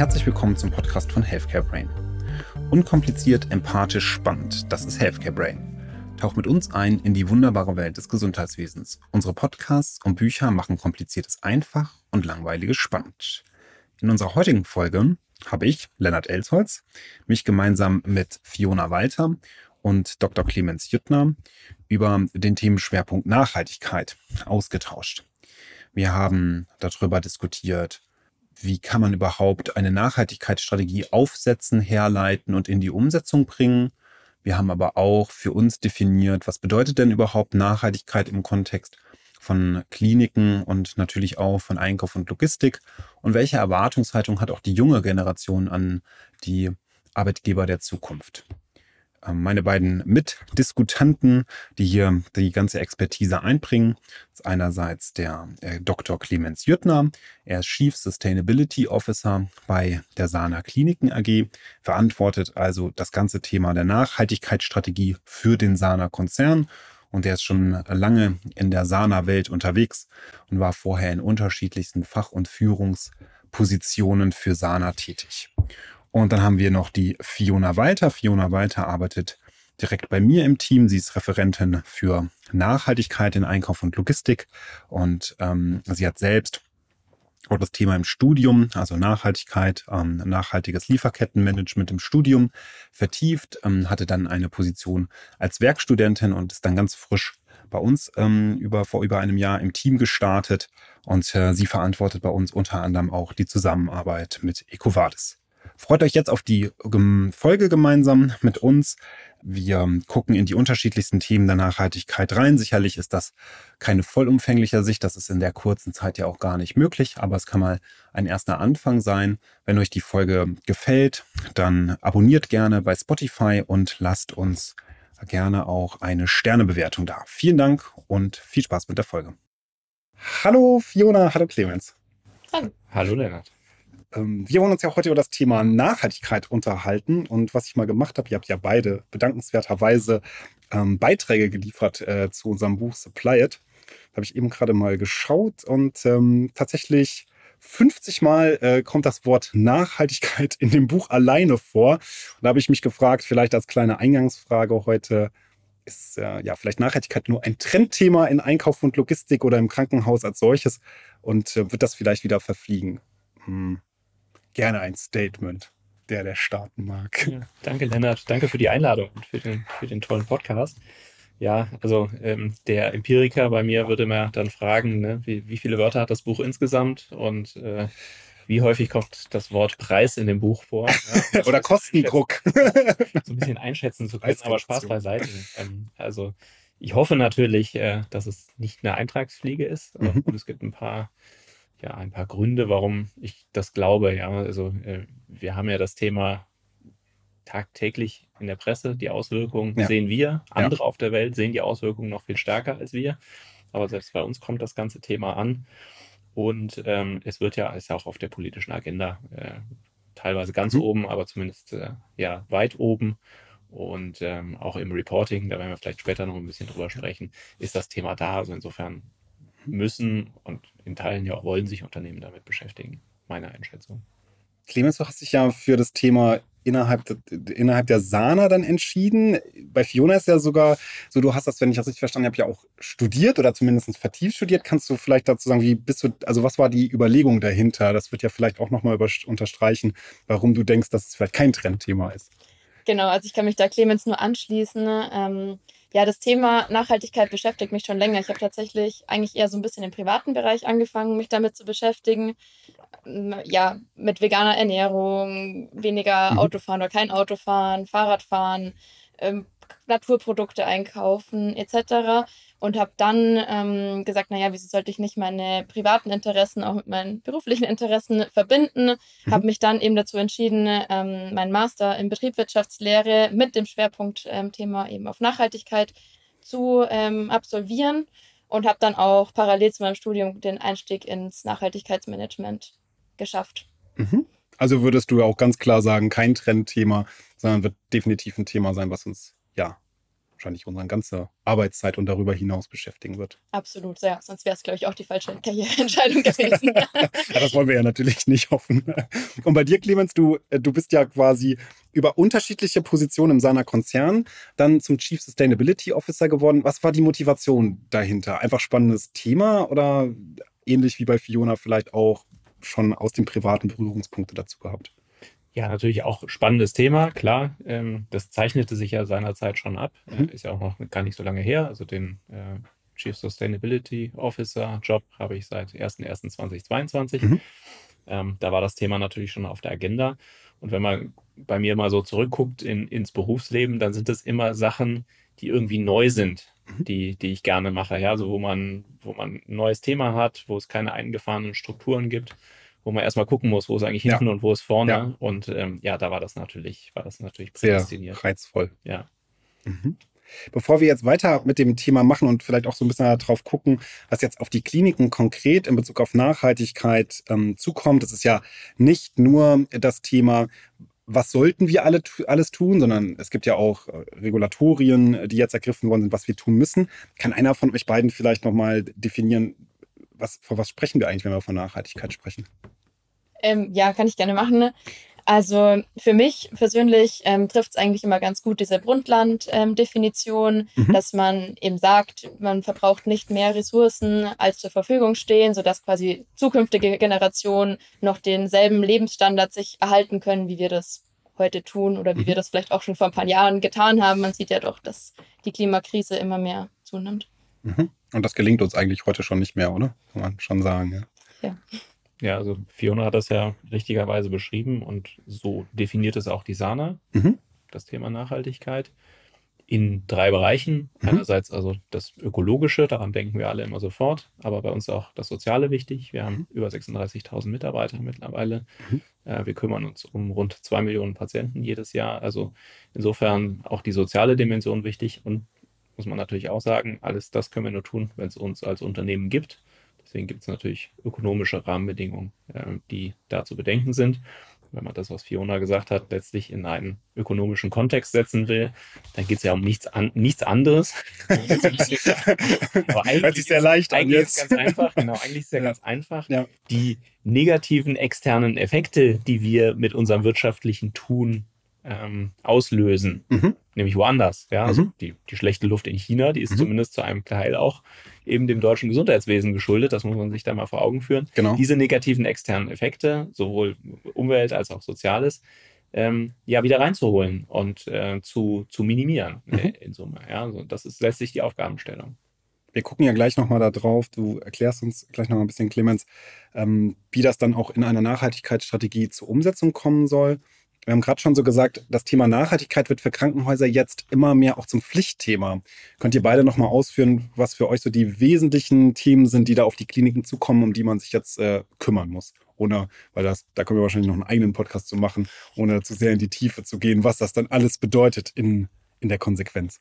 herzlich willkommen zum Podcast von Healthcare Brain. Unkompliziert, empathisch, spannend, das ist Healthcare Brain. Tauch mit uns ein in die wunderbare Welt des Gesundheitswesens. Unsere Podcasts und Bücher machen Kompliziertes einfach und Langweiliges spannend. In unserer heutigen Folge habe ich, Lennart Elsholz, mich gemeinsam mit Fiona Walter und Dr. Clemens Jüttner über den Themenschwerpunkt Nachhaltigkeit ausgetauscht. Wir haben darüber diskutiert, wie kann man überhaupt eine Nachhaltigkeitsstrategie aufsetzen, herleiten und in die Umsetzung bringen. Wir haben aber auch für uns definiert, was bedeutet denn überhaupt Nachhaltigkeit im Kontext von Kliniken und natürlich auch von Einkauf und Logistik und welche Erwartungshaltung hat auch die junge Generation an die Arbeitgeber der Zukunft. Ähm, meine beiden Mitdiskutanten, die hier die ganze Expertise einbringen. ist einerseits der äh, Dr. Clemens Jüttner. Er ist Chief Sustainability Officer bei der Sana Kliniken AG, verantwortet also das ganze Thema der Nachhaltigkeitsstrategie für den Sana Konzern. Und er ist schon lange in der Sana-Welt unterwegs und war vorher in unterschiedlichsten Fach- und Führungspositionen für Sana tätig. Und dann haben wir noch die Fiona Walter. Fiona Walter arbeitet direkt bei mir im Team. Sie ist Referentin für Nachhaltigkeit in Einkauf und Logistik und ähm, sie hat selbst auch das Thema im Studium, also Nachhaltigkeit, ähm, nachhaltiges Lieferkettenmanagement im Studium vertieft, ähm, hatte dann eine Position als Werkstudentin und ist dann ganz frisch bei uns ähm, über, vor über einem Jahr im Team gestartet und äh, sie verantwortet bei uns unter anderem auch die Zusammenarbeit mit EcoVadis. Freut euch jetzt auf die Folge gemeinsam mit uns. Wir gucken in die unterschiedlichsten Themen der Nachhaltigkeit rein. Sicherlich ist das keine vollumfängliche Sicht. Das ist in der kurzen Zeit ja auch gar nicht möglich. Aber es kann mal ein erster Anfang sein. Wenn euch die Folge gefällt, dann abonniert gerne bei Spotify und lasst uns gerne auch eine Sternebewertung da. Vielen Dank und viel Spaß mit der Folge. Hallo Fiona, hallo Clemens. Hallo. Hallo Lennart. Ähm, wir wollen uns ja heute über das Thema Nachhaltigkeit unterhalten. Und was ich mal gemacht habe, ihr habt ja beide bedankenswerterweise ähm, Beiträge geliefert äh, zu unserem Buch Supply It. Da habe ich eben gerade mal geschaut und ähm, tatsächlich 50 Mal äh, kommt das Wort Nachhaltigkeit in dem Buch alleine vor. Und da habe ich mich gefragt, vielleicht als kleine Eingangsfrage heute, ist äh, ja vielleicht Nachhaltigkeit nur ein Trendthema in Einkauf und Logistik oder im Krankenhaus als solches und äh, wird das vielleicht wieder verfliegen? Hm gerne ein Statement, der der starten mag. Ja, danke, Lennart. Danke für die Einladung und für den, für den tollen Podcast. Ja, also ähm, der Empiriker bei mir würde mir dann fragen, ne, wie, wie, viele Wörter hat das Buch insgesamt und äh, wie häufig kommt das Wort Preis in dem Buch vor? Ja, Oder Kostendruck. so ein bisschen einschätzen zu können, aber Spaß beiseite. Ähm, also ich hoffe natürlich, äh, dass es nicht eine Eintragsfliege ist. Mhm. Und es gibt ein paar ja, ein paar Gründe, warum ich das glaube. Ja, also äh, wir haben ja das Thema tagtäglich in der Presse. Die Auswirkungen ja. sehen wir. Andere ja. auf der Welt sehen die Auswirkungen noch viel stärker als wir. Aber selbst bei uns kommt das ganze Thema an. Und ähm, es wird ja, ist ja auch auf der politischen Agenda äh, teilweise ganz mhm. oben, aber zumindest äh, ja weit oben. Und ähm, auch im Reporting, da werden wir vielleicht später noch ein bisschen drüber sprechen, ist das Thema da. Also insofern müssen und in Teilen ja auch wollen sich Unternehmen damit beschäftigen, meine Einschätzung. Clemens, du hast dich ja für das Thema innerhalb, innerhalb der Sana dann entschieden. Bei Fiona ist ja sogar so, du hast das, wenn ich das richtig verstanden habe, ja auch studiert oder zumindest vertieft studiert. Kannst du vielleicht dazu sagen, wie bist du, also was war die Überlegung dahinter? Das wird ja vielleicht auch nochmal unterstreichen, warum du denkst, dass es vielleicht kein Trendthema ist. Genau, also ich kann mich da Clemens nur anschließen. Ähm, ja, das Thema Nachhaltigkeit beschäftigt mich schon länger. Ich habe tatsächlich eigentlich eher so ein bisschen im privaten Bereich angefangen, mich damit zu beschäftigen. Ja, mit veganer Ernährung, weniger mhm. Autofahren oder kein Autofahren, Fahrradfahren, ähm, Naturprodukte einkaufen etc. Und habe dann ähm, gesagt, naja, wieso sollte ich nicht meine privaten Interessen auch mit meinen beruflichen Interessen verbinden? Mhm. Habe mich dann eben dazu entschieden, ähm, meinen Master in Betriebswirtschaftslehre mit dem Schwerpunktthema ähm, eben auf Nachhaltigkeit zu ähm, absolvieren und habe dann auch parallel zu meinem Studium den Einstieg ins Nachhaltigkeitsmanagement geschafft. Mhm. Also würdest du auch ganz klar sagen, kein Trendthema, sondern wird definitiv ein Thema sein, was uns ja wahrscheinlich unsere ganze Arbeitszeit und darüber hinaus beschäftigen wird. Absolut, ja. Sonst wäre es, glaube ich, auch die falsche Karriereentscheidung gewesen. ja, das wollen wir ja natürlich nicht hoffen. Und bei dir, Clemens, du, äh, du bist ja quasi über unterschiedliche Positionen im Sana Konzern dann zum Chief Sustainability Officer geworden. Was war die Motivation dahinter? Einfach spannendes Thema oder ähnlich wie bei Fiona vielleicht auch schon aus dem privaten Berührungspunkte dazu gehabt? Ja, natürlich auch spannendes Thema, klar. Ähm, das zeichnete sich ja seinerzeit schon ab. Mhm. Ist ja auch noch gar nicht so lange her. Also den äh, Chief Sustainability Officer Job habe ich seit 01.01.2022. Mhm. Ähm, da war das Thema natürlich schon auf der Agenda. Und wenn man bei mir mal so zurückguckt in, ins Berufsleben, dann sind das immer Sachen, die irgendwie neu sind, mhm. die, die ich gerne mache. Ja, so wo man, wo man ein neues Thema hat, wo es keine eingefahrenen Strukturen gibt wo man erstmal gucken muss, wo ist eigentlich hinten ja. und wo ist vorne. Ja. Und ähm, ja, da war das natürlich, war das natürlich prädestiniert. Sehr reizvoll. Ja. Mhm. Bevor wir jetzt weiter mit dem Thema machen und vielleicht auch so ein bisschen darauf gucken, was jetzt auf die Kliniken konkret in Bezug auf Nachhaltigkeit ähm, zukommt, das ist ja nicht nur das Thema, was sollten wir alle, alles tun, sondern es gibt ja auch äh, Regulatorien, die jetzt ergriffen worden sind, was wir tun müssen. Kann einer von euch beiden vielleicht nochmal definieren, was, vor was sprechen wir eigentlich, wenn wir von Nachhaltigkeit sprechen? Ähm, ja, kann ich gerne machen. Also für mich persönlich ähm, trifft es eigentlich immer ganz gut diese Brundtland-Definition, ähm, mhm. dass man eben sagt, man verbraucht nicht mehr Ressourcen, als zur Verfügung stehen, sodass quasi zukünftige Generationen noch denselben Lebensstandard sich erhalten können, wie wir das heute tun oder wie mhm. wir das vielleicht auch schon vor ein paar Jahren getan haben. Man sieht ja doch, dass die Klimakrise immer mehr zunimmt. Mhm. Und das gelingt uns eigentlich heute schon nicht mehr, oder? Kann man schon sagen, ja. Ja. Ja, also Fiona hat das ja richtigerweise beschrieben und so definiert es auch die Sana, mhm. das Thema Nachhaltigkeit, in drei Bereichen. Mhm. Einerseits also das Ökologische, daran denken wir alle immer sofort, aber bei uns auch das Soziale wichtig. Wir haben mhm. über 36.000 Mitarbeiter mittlerweile. Mhm. Äh, wir kümmern uns um rund zwei Millionen Patienten jedes Jahr. Also insofern auch die soziale Dimension wichtig und muss man natürlich auch sagen, alles das können wir nur tun, wenn es uns als Unternehmen gibt. Deswegen gibt es natürlich ökonomische Rahmenbedingungen, äh, die da zu bedenken sind. Wenn man das, was Fiona gesagt hat, letztlich in einen ökonomischen Kontext setzen will, dann geht es ja um nichts, an, nichts anderes. Aber eigentlich Hört sich sehr leicht an jetzt. Ist ganz einfach, genau, eigentlich ist es ja, ja. ganz einfach. Ja. Die negativen externen Effekte, die wir mit unserem wirtschaftlichen Tun ähm, auslösen, mhm. nämlich woanders. Ja, also mhm. die, die schlechte Luft in China, die ist mhm. zumindest zu einem Teil auch eben dem deutschen Gesundheitswesen geschuldet. Das muss man sich da mal vor Augen führen. Genau. Diese negativen externen Effekte, sowohl Umwelt als auch Soziales, ähm, ja, wieder reinzuholen und äh, zu, zu minimieren äh, mhm. in Summe. Ja, also das ist letztlich die Aufgabenstellung. Wir gucken ja gleich nochmal da drauf. Du erklärst uns gleich nochmal ein bisschen, Clemens, ähm, wie das dann auch in einer Nachhaltigkeitsstrategie zur Umsetzung kommen soll. Wir haben gerade schon so gesagt, das Thema Nachhaltigkeit wird für Krankenhäuser jetzt immer mehr auch zum Pflichtthema. Könnt ihr beide nochmal ausführen, was für euch so die wesentlichen Themen sind, die da auf die Kliniken zukommen, um die man sich jetzt äh, kümmern muss? Ohne, weil das, da können wir wahrscheinlich noch einen eigenen Podcast zu machen, ohne zu sehr in die Tiefe zu gehen, was das dann alles bedeutet in, in der Konsequenz.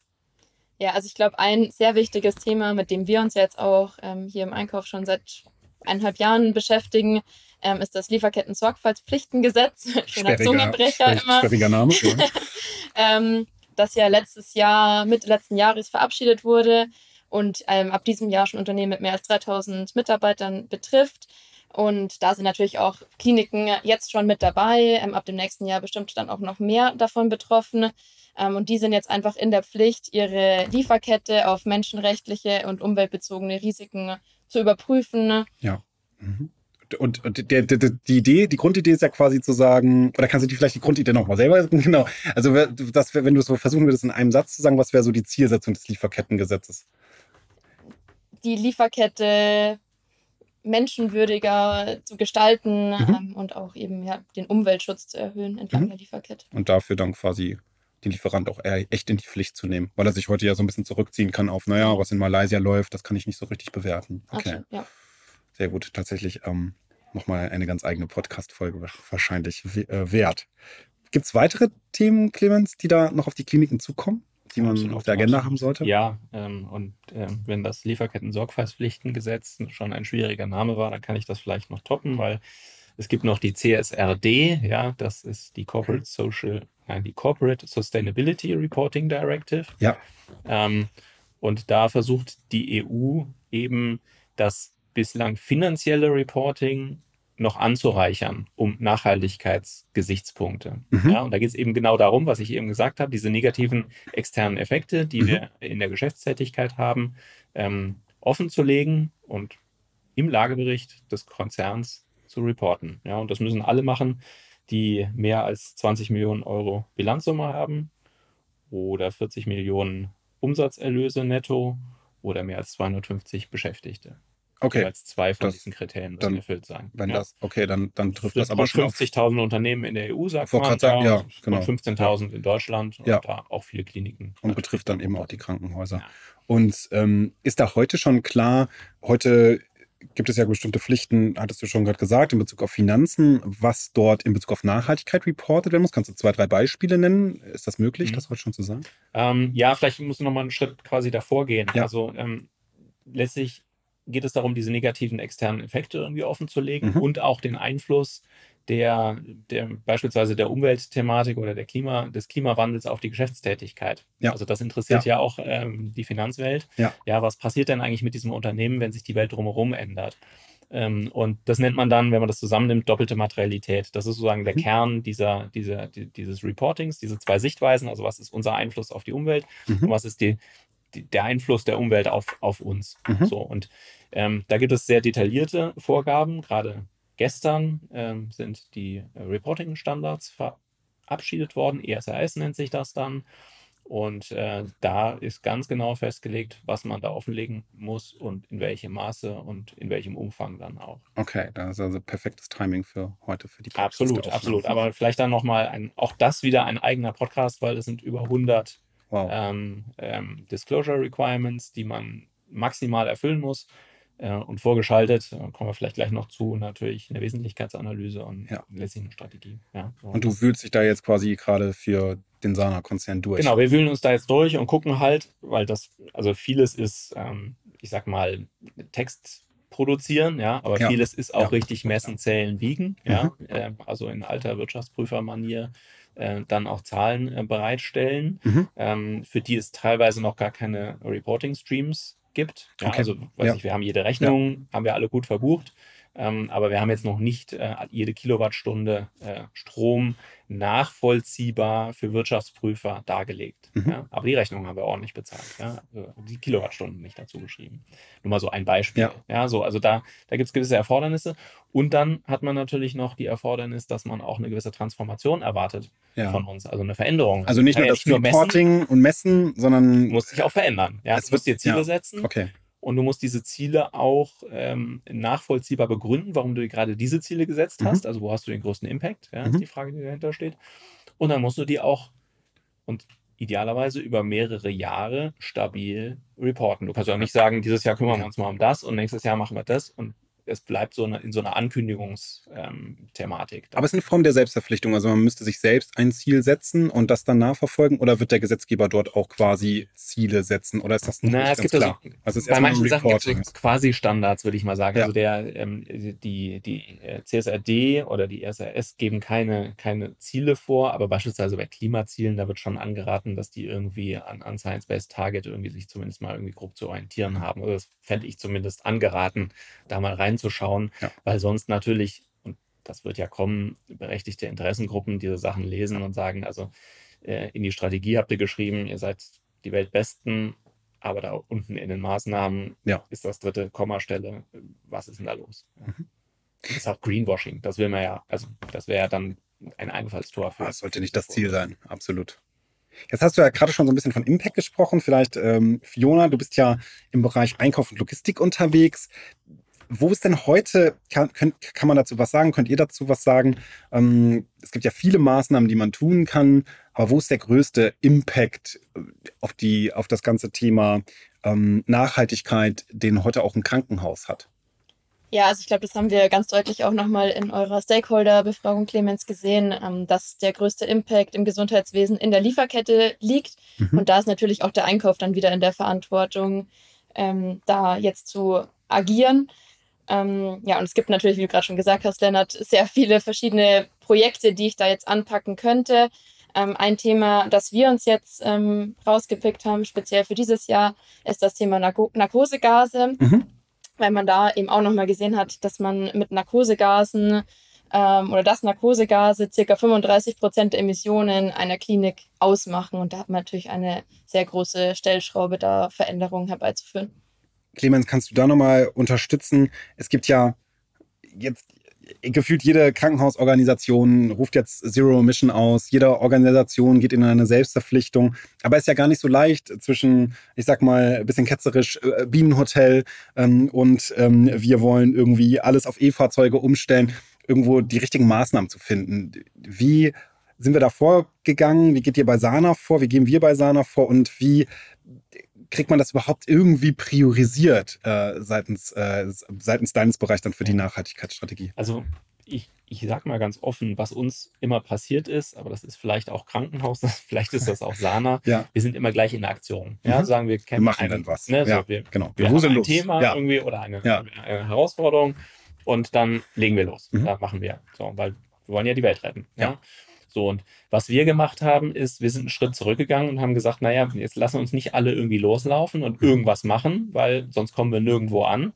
Ja, also ich glaube, ein sehr wichtiges Thema, mit dem wir uns jetzt auch ähm, hier im Einkauf schon seit eineinhalb Jahren beschäftigen, ähm, ist das Lieferketten-Sorgfaltspflichtengesetz. Schöner Zungenbrecher immer. Schwieriger Name. ähm, das ja letztes Jahr, Mitte letzten Jahres verabschiedet wurde und ähm, ab diesem Jahr schon Unternehmen mit mehr als 3000 Mitarbeitern betrifft. Und da sind natürlich auch Kliniken jetzt schon mit dabei. Ähm, ab dem nächsten Jahr bestimmt dann auch noch mehr davon betroffen. Ähm, und die sind jetzt einfach in der Pflicht, ihre Lieferkette auf menschenrechtliche und umweltbezogene Risiken zu überprüfen. Ja. Mhm und, und der, der, die Idee, die Grundidee ist ja quasi zu sagen, oder kannst du die vielleicht die Grundidee nochmal selber, genau. Also, das, wenn du es so versuchen würdest, in einem Satz zu sagen, was wäre so die Zielsetzung des Lieferkettengesetzes? Die Lieferkette menschenwürdiger zu gestalten mhm. ähm, und auch eben ja, den Umweltschutz zu erhöhen entlang mhm. der Lieferkette. Und dafür dann quasi den Lieferant auch echt in die Pflicht zu nehmen, weil er sich heute ja so ein bisschen zurückziehen kann auf, naja, was in Malaysia läuft, das kann ich nicht so richtig bewerten. Okay. Ach, ja. Sehr gut, tatsächlich ähm, nochmal eine ganz eigene Podcast-Folge wahrscheinlich äh, wert. Gibt es weitere Themen, Clemens, die da noch auf die Kliniken zukommen, die man absolut, auf der Agenda haben sollte? Ja, ähm, und äh, wenn das Lieferketten-Sorgfaltspflichtengesetz schon ein schwieriger Name war, dann kann ich das vielleicht noch toppen, weil Es gibt noch die CSRD, ja, das ist die Corporate Social, nein, die Corporate Sustainability Reporting Directive. Ja. Ähm, und da versucht die EU eben das bislang finanzielle Reporting noch anzureichern um Nachhaltigkeitsgesichtspunkte. Mhm. Ja, und da geht es eben genau darum, was ich eben gesagt habe, diese negativen externen Effekte, die mhm. wir in der Geschäftstätigkeit haben, ähm, offen zu legen und im Lagebericht des Konzerns zu reporten. Ja, und das müssen alle machen, die mehr als 20 Millionen Euro Bilanzsumme haben oder 40 Millionen Umsatzerlöse netto oder mehr als 250 Beschäftigte. Okay. Als zwei von das, diesen Kriterien müssen dann, erfüllt sein. Wenn ja. das, okay, dann, dann trifft das, das aber schon 50.000 Unternehmen in der EU, sagt man. Sagen, ja, genau. Und 15.000 in Deutschland und ja. da auch viele Kliniken. Und betrifft dann eben auch die Krankenhäuser. Und ähm, ist da heute schon klar, heute gibt es ja bestimmte Pflichten, hattest du schon gerade gesagt, in Bezug auf Finanzen, was dort in Bezug auf Nachhaltigkeit reportet werden muss. Kannst du zwei, drei Beispiele nennen? Ist das möglich, mhm. das heute schon zu sagen? Ähm, ja, vielleicht musst du nochmal einen Schritt quasi davor gehen. Ja. Also ähm, letztlich geht es darum, diese negativen externen Effekte irgendwie offen zu legen mhm. und auch den Einfluss der, der beispielsweise der Umweltthematik oder der Klima, des Klimawandels auf die Geschäftstätigkeit. Ja. Also das interessiert ja, ja auch ähm, die Finanzwelt. Ja. ja, was passiert denn eigentlich mit diesem Unternehmen, wenn sich die Welt drumherum ändert? Ähm, und das nennt man dann, wenn man das zusammennimmt, doppelte Materialität. Das ist sozusagen der mhm. Kern dieser, dieser, die, dieses Reportings, diese zwei Sichtweisen. Also was ist unser Einfluss auf die Umwelt mhm. und was ist die, die, der Einfluss der Umwelt auf, auf uns. Mhm. So, und ähm, da gibt es sehr detaillierte Vorgaben, gerade Gestern ähm, sind die äh, Reporting-Standards verabschiedet worden. ESRS nennt sich das dann. Und äh, da ist ganz genau festgelegt, was man da offenlegen muss und in welchem Maße und in welchem Umfang dann auch. Okay, das ist also perfektes Timing für heute, für die Podcast Absolut, absolut. Aber vielleicht dann nochmal, auch das wieder ein eigener Podcast, weil es sind über 100 wow. ähm, ähm, Disclosure Requirements, die man maximal erfüllen muss. Äh, und vorgeschaltet, kommen wir vielleicht gleich noch zu, natürlich eine Wesentlichkeitsanalyse und ja. letztlich eine Strategie. Ja, so. Und du wühlst dich da jetzt quasi gerade für den Sana-Konzern durch. Genau, wir wühlen uns da jetzt durch und gucken halt, weil das, also vieles ist, ähm, ich sag mal, Text produzieren, ja, aber ja. vieles ist auch richtig messen, zählen, wiegen, ja, mhm. äh, also in alter Wirtschaftsprüfermanier äh, dann auch Zahlen bereitstellen, mhm. ähm, für die es teilweise noch gar keine Reporting-Streams gibt. Ja, okay. Also, weiß ja. ich, wir haben jede Rechnung, haben wir alle gut verbucht. Ähm, aber wir haben jetzt noch nicht äh, jede Kilowattstunde äh, Strom nachvollziehbar für Wirtschaftsprüfer dargelegt. Mhm. Ja? Aber die Rechnung haben wir ordentlich bezahlt. Ja? Also die Kilowattstunden nicht dazu geschrieben. Nur mal so ein Beispiel. Ja. ja so, also da, da gibt es gewisse Erfordernisse. Und dann hat man natürlich noch die Erfordernis, dass man auch eine gewisse Transformation erwartet von uns, also eine Veränderung. Also nicht nur das Reporting messen, und Messen, sondern. Muss sich auch verändern. Ja? Es muss dir Ziele setzen. Okay. Und du musst diese Ziele auch ähm, nachvollziehbar begründen, warum du gerade diese Ziele gesetzt mhm. hast. Also wo hast du den größten Impact? Ja, mhm. ist die Frage, die dahinter steht. Und dann musst du die auch und idealerweise über mehrere Jahre stabil reporten. Du kannst ja auch nicht sagen, dieses Jahr kümmern wir uns mal um das und nächstes Jahr machen wir das und es bleibt so eine, in so einer Ankündigungsthematik. Ähm, Aber es ist eine Form der Selbstverpflichtung. Also man müsste sich selbst ein Ziel setzen und das dann nachverfolgen oder wird der Gesetzgeber dort auch quasi Ziele setzen oder ist das nicht Na, es gibt klar? Also, also bei manchen Sachen gibt es quasi Standards, würde ich mal sagen. Ja. Also der, ähm, die, die äh, CSRD oder die SRS geben keine, keine Ziele vor, aber beispielsweise bei Klimazielen, da wird schon angeraten, dass die irgendwie an, an Science-Based Target irgendwie sich zumindest mal irgendwie grob zu orientieren haben. Also das fände ich zumindest angeraten, da mal rein reinzuschauen, ja. weil sonst natürlich, und das wird ja kommen, berechtigte Interessengruppen diese Sachen lesen und sagen, also äh, in die Strategie habt ihr geschrieben, ihr seid die Weltbesten, aber da unten in den Maßnahmen ja. ist das dritte Kommastelle. Was ist denn da los? Mhm. Das ist auch Greenwashing. Das will man ja, also das wäre ja dann ein Einfallstor für. Das sollte nicht das Ziel sein, absolut. Jetzt hast du ja gerade schon so ein bisschen von Impact gesprochen. Vielleicht, ähm, Fiona, du bist ja im Bereich Einkauf und Logistik unterwegs. Wo ist denn heute, kann, könnt, kann man dazu was sagen? Könnt ihr dazu was sagen? Ähm, es gibt ja viele Maßnahmen, die man tun kann, aber wo ist der größte Impact äh, auf, die, auf das ganze Thema ähm, Nachhaltigkeit, den heute auch ein Krankenhaus hat? Ja, also ich glaube, das haben wir ganz deutlich auch nochmal in eurer Stakeholder-Befragung, Clemens, gesehen, ähm, dass der größte Impact im Gesundheitswesen in der Lieferkette liegt. Mhm. Und da ist natürlich auch der Einkauf dann wieder in der Verantwortung, ähm, da jetzt zu agieren. Ähm, ja, und es gibt natürlich, wie du gerade schon gesagt hast, Lennart, sehr viele verschiedene Projekte, die ich da jetzt anpacken könnte. Ähm, ein Thema, das wir uns jetzt ähm, rausgepickt haben, speziell für dieses Jahr, ist das Thema Narko Narkosegase, mhm. weil man da eben auch nochmal gesehen hat, dass man mit Narkosegasen ähm, oder dass Narkosegase circa 35 Prozent der Emissionen einer Klinik ausmachen. Und da hat man natürlich eine sehr große Stellschraube, da Veränderungen herbeizuführen. Clemens, kannst du da nochmal unterstützen? Es gibt ja jetzt gefühlt jede Krankenhausorganisation ruft jetzt Zero Emission aus. Jede Organisation geht in eine Selbstverpflichtung. Aber es ist ja gar nicht so leicht zwischen, ich sag mal, ein bisschen ketzerisch, äh, Bienenhotel ähm, und ähm, wir wollen irgendwie alles auf E-Fahrzeuge umstellen irgendwo die richtigen Maßnahmen zu finden. Wie sind wir da vorgegangen? Wie geht ihr bei Sana vor? Wie gehen wir bei Sana vor? Und wie kriegt man das überhaupt irgendwie priorisiert äh, seitens, äh, seitens deines Bereichs dann für die Nachhaltigkeitsstrategie? Also ich, ich sag mal ganz offen, was uns immer passiert ist, aber das ist vielleicht auch Krankenhaus, vielleicht ist das auch Sana. ja. Wir sind immer gleich in der Aktion. Ja, mhm. sagen wir, wir machen einen, dann was. Ne, so, ja, wir, genau. Wir, wir haben ein Thema ja. irgendwie oder eine, eine Herausforderung und dann legen wir los. Mhm. Da machen wir. So, weil wir wollen ja die Welt retten. Ja. So, und was wir gemacht haben, ist, wir sind einen Schritt zurückgegangen und haben gesagt, naja, jetzt lassen uns nicht alle irgendwie loslaufen und irgendwas machen, weil sonst kommen wir nirgendwo an.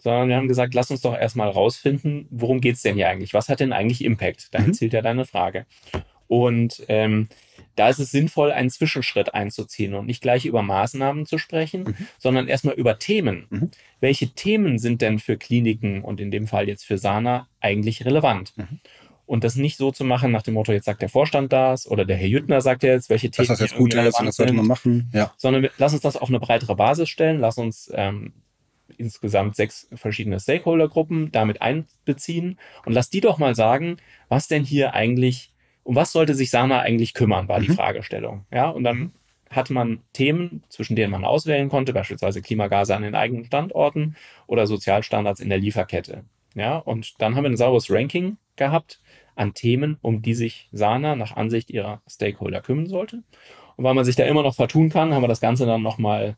Sondern wir haben gesagt, lass uns doch erstmal rausfinden, worum geht es denn hier eigentlich? Was hat denn eigentlich Impact? Dahin mhm. zielt ja deine Frage. Und ähm, da ist es sinnvoll, einen Zwischenschritt einzuziehen und nicht gleich über Maßnahmen zu sprechen, mhm. sondern erstmal über Themen. Mhm. Welche Themen sind denn für Kliniken und in dem Fall jetzt für Sana eigentlich relevant? Mhm. Und das nicht so zu machen nach dem Motto, jetzt sagt der Vorstand das oder der Herr Jüttner sagt jetzt, welche Themen. Das, jetzt gut ist und das sollte man machen. Ja. Sondern wir, lass uns das auf eine breitere Basis stellen, lass uns ähm, insgesamt sechs verschiedene Stakeholdergruppen damit einbeziehen und lass die doch mal sagen, was denn hier eigentlich um was sollte sich Sana eigentlich kümmern, war mhm. die Fragestellung. Ja, und dann hatte man Themen, zwischen denen man auswählen konnte, beispielsweise Klimagase an den eigenen Standorten oder Sozialstandards in der Lieferkette. Ja, und dann haben wir ein sauberes Ranking gehabt an Themen, um die sich Sana nach Ansicht ihrer Stakeholder kümmern sollte. Und weil man sich da immer noch vertun kann, haben wir das Ganze dann nochmal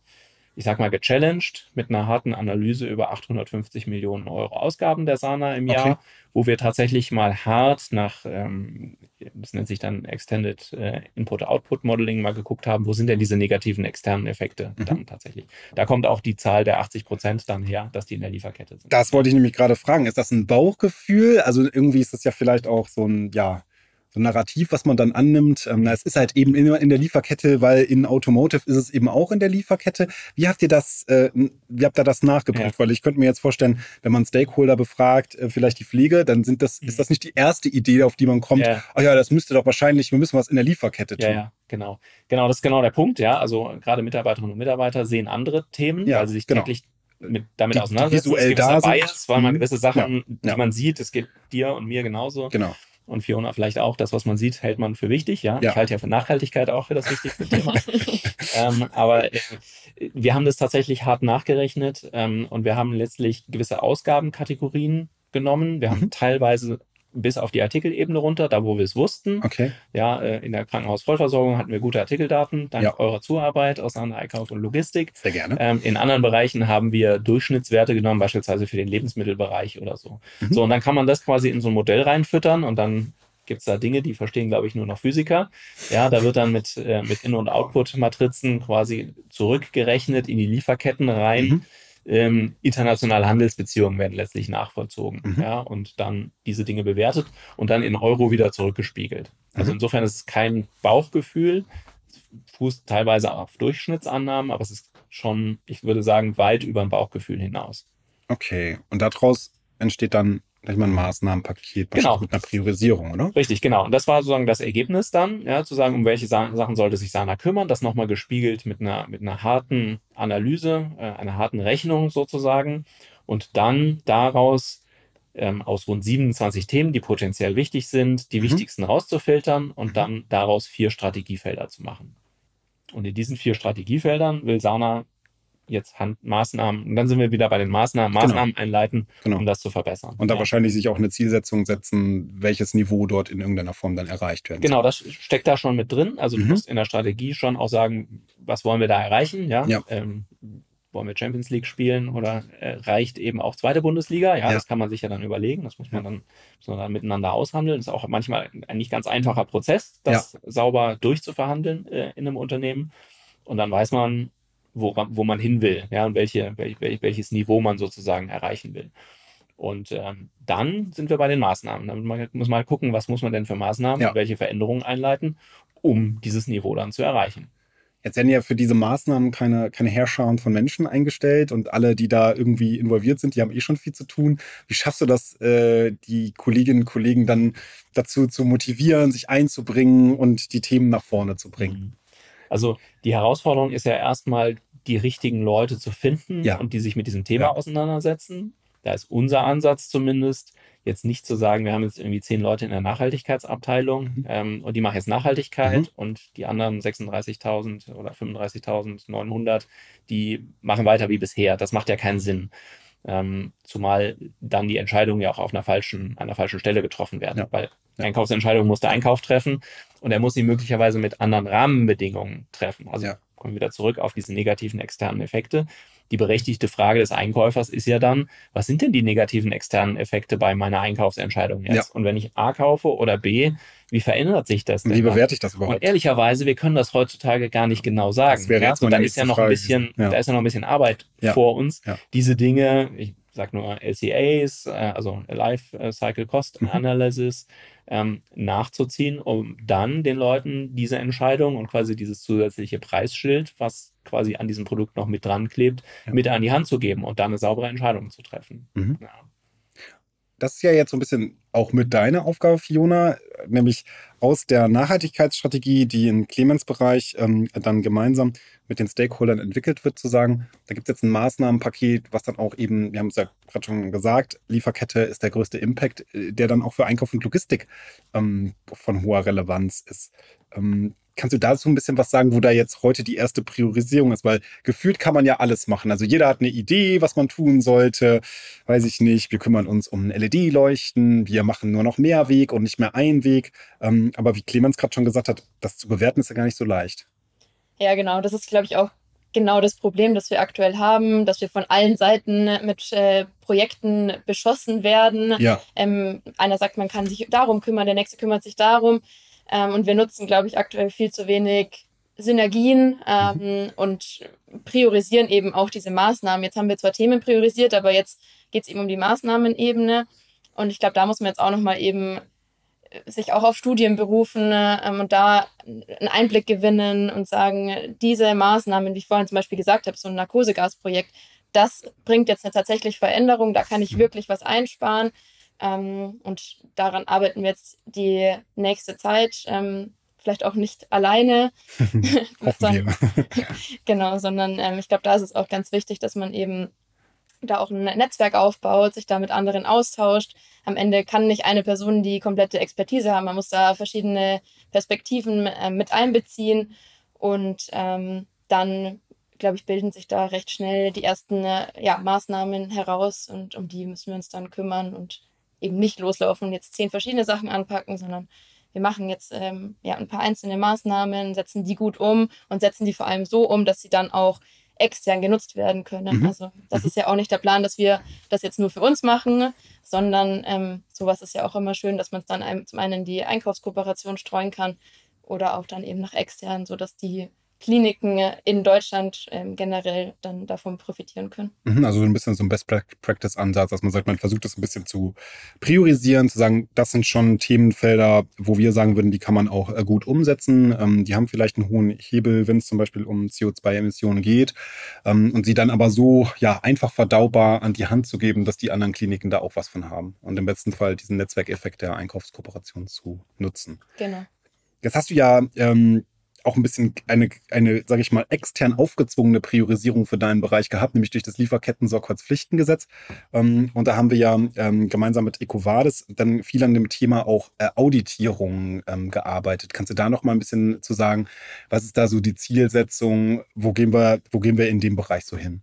ich sag mal, gechallenged mit einer harten Analyse über 850 Millionen Euro Ausgaben der Sana im Jahr, okay. wo wir tatsächlich mal hart nach, ähm, das nennt sich dann Extended äh, Input-Output Modeling, mal geguckt haben, wo sind denn diese negativen externen Effekte mhm. dann tatsächlich. Da kommt auch die Zahl der 80 Prozent dann her, dass die in der Lieferkette sind. Das wollte ich nämlich gerade fragen. Ist das ein Bauchgefühl? Also irgendwie ist das ja vielleicht auch so ein, ja, so ein Narrativ, was man dann annimmt. Ähm, es ist halt eben immer in der Lieferkette, weil in Automotive ist es eben auch in der Lieferkette. Wie habt ihr das, äh, wie habt ihr das nachgeprüft? Ja. Weil ich könnte mir jetzt vorstellen, wenn man Stakeholder befragt, äh, vielleicht die Pflege, dann sind das, mhm. ist das nicht die erste Idee, auf die man kommt. Ja. Oh ja, das müsste doch wahrscheinlich, wir müssen was in der Lieferkette tun. Ja, ja. Genau, genau, das ist genau der Punkt, ja. Also gerade Mitarbeiterinnen und Mitarbeiter sehen andere Themen, ja, weil sie sich genau. täglich mit, damit die, auseinandersetzen. Visuell da Bias, weil man mhm. gewisse Sachen, ja, die man sieht, es geht dir und mir genauso. Genau und Fiona vielleicht auch, das, was man sieht, hält man für wichtig. Ja, ja. ich halte ja für Nachhaltigkeit auch für das wichtigste Thema. ähm, aber äh, wir haben das tatsächlich hart nachgerechnet ähm, und wir haben letztlich gewisse Ausgabenkategorien genommen. Wir haben mhm. teilweise bis auf die Artikelebene runter, da wo wir es wussten. Okay. Ja, äh, in der Krankenhausvollversorgung hatten wir gute Artikeldaten, dank ja. eurer Zuarbeit aus einer Einkauf und Logistik. Sehr gerne. Ähm, in anderen Bereichen haben wir Durchschnittswerte genommen, beispielsweise für den Lebensmittelbereich oder so. Mhm. So, und dann kann man das quasi in so ein Modell reinfüttern und dann gibt es da Dinge, die verstehen, glaube ich, nur noch Physiker. Ja, da wird dann mit, äh, mit In- und Output-Matrizen quasi zurückgerechnet in die Lieferketten rein. Mhm ähm, internationale Handelsbeziehungen werden letztlich nachvollzogen. Mhm. Ja, und dann diese Dinge bewertet und dann in Euro wieder zurückgespiegelt. Also mhm. insofern ist es kein Bauchgefühl, fußt teilweise auf Durchschnittsannahmen, aber es ist schon, ich würde sagen, weit über ein Bauchgefühl hinaus. Okay, und daraus entsteht dann gleich mal ein Maßnahmenpaket genau. mit einer Priorisierung, oder? Richtig, genau. Und das war sozusagen das Ergebnis dann, ja, zu sagen, um welche Sachen sollte sich Sana kümmern, das nochmal gespiegelt mit einer, mit einer harten Analyse, äh, einer harten Rechnung sozusagen. Und dann daraus ähm, aus rund 27 Themen, die potenziell wichtig sind, die mhm. wichtigsten rauszufiltern und mhm. dann daraus vier Strategiefelder zu machen. Und in diesen vier Strategiefeldern will Sana jetzt Hand Maßnahmen, und dann sind wir wieder bei den Maßnahmen, genau. Maßnahmen genau. einleiten, genau. um das zu verbessern. Und da ja. wahrscheinlich sich auch eine Zielsetzung setzen, welches Niveau dort in irgendeiner Form dann erreicht werden Genau, das steckt da schon mit drin. Also mhm. du musst in der Strategie schon auch sagen, was wollen wir da erreichen, ja. ja. Ähm, wollen wir Champions League spielen oder äh, reicht eben auch zweite Bundesliga? Ja, ja, das kann man sich ja dann überlegen. Das muss man, ja. dann, muss man dann miteinander aushandeln. Das ist auch manchmal ein nicht ganz einfacher Prozess, das ja. sauber durchzuverhandeln äh, in einem Unternehmen. Und dann weiß man, wo, wo man hin will, ja, und welche, welch, welches Niveau man sozusagen erreichen will. Und ähm, dann sind wir bei den Maßnahmen. Dann muss man mal gucken, was muss man denn für Maßnahmen und welche Veränderungen einleiten, um dieses Niveau dann zu erreichen. Jetzt werden ja für diese Maßnahmen keine, keine Herrscher von Menschen eingestellt und alle, die da irgendwie involviert sind, die haben eh schon viel zu tun. Wie schaffst du das, äh, die Kolleginnen und Kollegen dann dazu zu motivieren, sich einzubringen und die Themen nach vorne zu bringen? Also die Herausforderung ist ja erstmal, die richtigen Leute zu finden ja. und die sich mit diesem Thema ja. auseinandersetzen. Da ist unser Ansatz zumindest, jetzt nicht zu sagen, wir haben jetzt irgendwie zehn Leute in der Nachhaltigkeitsabteilung mhm. ähm, und die machen jetzt Nachhaltigkeit mhm. und die anderen 36.000 oder 35.900, die machen weiter wie bisher. Das macht ja keinen Sinn. Ähm, zumal dann die Entscheidungen ja auch auf einer falschen, einer falschen Stelle getroffen werden, ja. weil ja. Einkaufsentscheidungen muss der Einkauf treffen und er muss sie möglicherweise mit anderen Rahmenbedingungen treffen. Also ja. Kommen wir wieder zurück auf diese negativen externen Effekte die berechtigte Frage des Einkäufers ist ja dann, was sind denn die negativen externen Effekte bei meiner Einkaufsentscheidung jetzt? Ja. Und wenn ich A kaufe oder B, wie verändert sich das denn? Wie bewerte ich das überhaupt? Und ehrlicherweise, wir können das heutzutage gar nicht genau sagen. Das wäre jetzt ja? Und da ist ja noch ein bisschen, ja. da ist ja noch ein bisschen Arbeit vor uns, diese Dinge, ich sag nur LCAs, äh, also Life Cycle Cost mhm. Analysis, ähm, nachzuziehen, um dann den Leuten diese Entscheidung und quasi dieses zusätzliche Preisschild, was quasi an diesem Produkt noch mit dran klebt, ja. mit an die Hand zu geben und dann eine saubere Entscheidung zu treffen. Mhm. Ja. Das ist ja jetzt so ein bisschen auch mit deiner Aufgabe, Fiona, nämlich aus der Nachhaltigkeitsstrategie, die im Clemens-Bereich ähm, dann gemeinsam mit den Stakeholdern entwickelt wird, zu sagen, da gibt es jetzt ein Maßnahmenpaket, was dann auch eben, wir haben es ja gerade schon gesagt, Lieferkette ist der größte Impact, äh, der dann auch für Einkauf und Logistik ähm, von hoher Relevanz ist. Ähm, Kannst du dazu ein bisschen was sagen, wo da jetzt heute die erste Priorisierung ist? Weil gefühlt kann man ja alles machen. Also jeder hat eine Idee, was man tun sollte. Weiß ich nicht. Wir kümmern uns um LED-Leuchten. Wir machen nur noch Mehrweg und nicht mehr Einweg. Ähm, aber wie Clemens gerade schon gesagt hat, das zu bewerten ist ja gar nicht so leicht. Ja, genau. Das ist, glaube ich, auch genau das Problem, das wir aktuell haben, dass wir von allen Seiten mit äh, Projekten beschossen werden. Ja. Ähm, einer sagt, man kann sich darum kümmern, der nächste kümmert sich darum. Ähm, und wir nutzen, glaube ich, aktuell viel zu wenig Synergien ähm, mhm. und priorisieren eben auch diese Maßnahmen. Jetzt haben wir zwar Themen priorisiert, aber jetzt geht es eben um die Maßnahmenebene. Und ich glaube, da muss man jetzt auch nochmal eben äh, sich auch auf Studien berufen ähm, und da einen Einblick gewinnen und sagen, diese Maßnahmen, wie ich vorhin zum Beispiel gesagt habe, so ein Narkosegasprojekt, das bringt jetzt eine tatsächlich Veränderung, da kann ich mhm. wirklich was einsparen. Ähm, und daran arbeiten wir jetzt die nächste Zeit. Ähm, vielleicht auch nicht alleine. sondern, genau, sondern ähm, ich glaube, da ist es auch ganz wichtig, dass man eben da auch ein Netzwerk aufbaut, sich da mit anderen austauscht. Am Ende kann nicht eine Person die komplette Expertise haben. Man muss da verschiedene Perspektiven äh, mit einbeziehen und ähm, dann, glaube ich, bilden sich da recht schnell die ersten äh, ja, Maßnahmen heraus und um die müssen wir uns dann kümmern und eben nicht loslaufen und jetzt zehn verschiedene Sachen anpacken, sondern wir machen jetzt ähm, ja, ein paar einzelne Maßnahmen, setzen die gut um und setzen die vor allem so um, dass sie dann auch extern genutzt werden können. Mhm. Also das mhm. ist ja auch nicht der Plan, dass wir das jetzt nur für uns machen, sondern ähm, sowas ist ja auch immer schön, dass man es dann einem, zum einen in die Einkaufskooperation streuen kann oder auch dann eben nach extern, sodass die Kliniken in Deutschland ähm, generell dann davon profitieren können. Mhm, also ein bisschen so ein Best Practice Ansatz, dass man sagt, man versucht das ein bisschen zu priorisieren, zu sagen, das sind schon Themenfelder, wo wir sagen würden, die kann man auch äh, gut umsetzen. Ähm, die haben vielleicht einen hohen Hebel, wenn es zum Beispiel um CO2-Emissionen geht ähm, und sie dann aber so ja einfach verdaubar an die Hand zu geben, dass die anderen Kliniken da auch was von haben und im besten Fall diesen Netzwerkeffekt der Einkaufskooperation zu nutzen. Genau. Jetzt hast du ja ähm, auch ein bisschen eine, eine sage ich mal, extern aufgezwungene Priorisierung für deinen Bereich gehabt, nämlich durch das Lieferketten-Sorgfaltspflichtengesetz. Ähm, und da haben wir ja ähm, gemeinsam mit EcoVadis dann viel an dem Thema auch äh, Auditierung ähm, gearbeitet. Kannst du da noch mal ein bisschen zu sagen, was ist da so die Zielsetzung? Wo gehen wir, wo gehen wir in dem Bereich so hin?